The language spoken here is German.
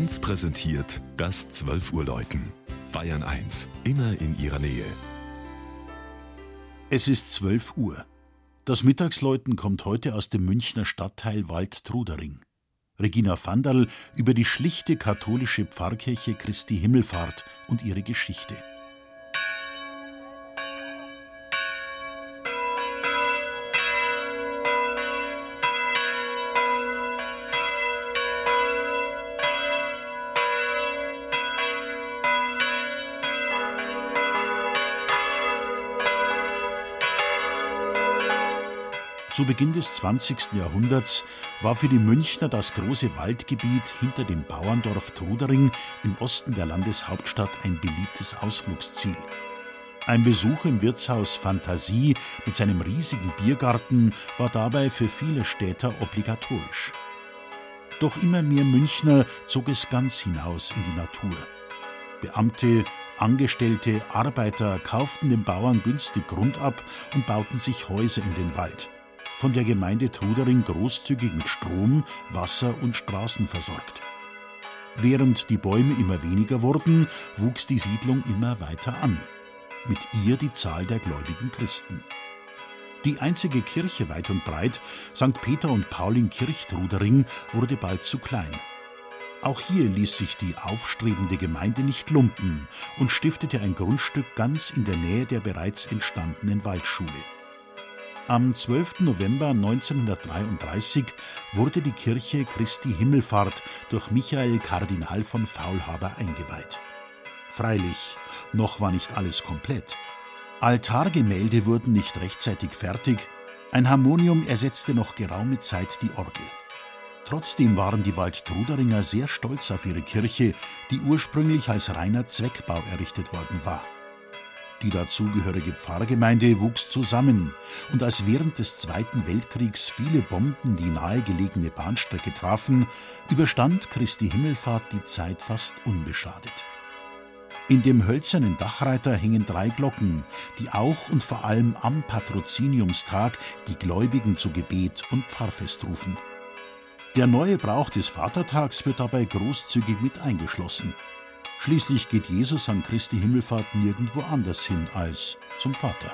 1 präsentiert das 12 Uhr Läuten. Bayern 1, immer in ihrer Nähe. Es ist 12 Uhr. Das Mittagsläuten kommt heute aus dem Münchner Stadtteil Waldtrudering. Regina Vanderl über die schlichte katholische Pfarrkirche Christi Himmelfahrt und ihre Geschichte. Zu Beginn des 20. Jahrhunderts war für die Münchner das große Waldgebiet hinter dem Bauerndorf Trudering im Osten der Landeshauptstadt ein beliebtes Ausflugsziel. Ein Besuch im Wirtshaus Fantasie mit seinem riesigen Biergarten war dabei für viele Städter obligatorisch. Doch immer mehr Münchner zog es ganz hinaus in die Natur. Beamte, Angestellte, Arbeiter kauften den Bauern günstig Grund ab und bauten sich Häuser in den Wald von der Gemeinde Trudering großzügig mit Strom, Wasser und Straßen versorgt. Während die Bäume immer weniger wurden, wuchs die Siedlung immer weiter an. Mit ihr die Zahl der gläubigen Christen. Die einzige Kirche weit und breit, St. Peter und Paulin Kirchtrudering, wurde bald zu klein. Auch hier ließ sich die aufstrebende Gemeinde nicht lumpen und stiftete ein Grundstück ganz in der Nähe der bereits entstandenen Waldschule. Am 12. November 1933 wurde die Kirche Christi Himmelfahrt durch Michael Kardinal von Faulhaber eingeweiht. Freilich, noch war nicht alles komplett. Altargemälde wurden nicht rechtzeitig fertig, ein Harmonium ersetzte noch geraume Zeit die Orgel. Trotzdem waren die Waldtruderinger sehr stolz auf ihre Kirche, die ursprünglich als reiner Zweckbau errichtet worden war. Die dazugehörige Pfarrgemeinde wuchs zusammen, und als während des Zweiten Weltkriegs viele Bomben die nahegelegene Bahnstrecke trafen, überstand Christi Himmelfahrt die Zeit fast unbeschadet. In dem hölzernen Dachreiter hängen drei Glocken, die auch und vor allem am Patroziniumstag die Gläubigen zu Gebet und Pfarrfest rufen. Der neue Brauch des Vatertags wird dabei großzügig mit eingeschlossen. Schließlich geht Jesus an Christi Himmelfahrt nirgendwo anders hin als zum Vater.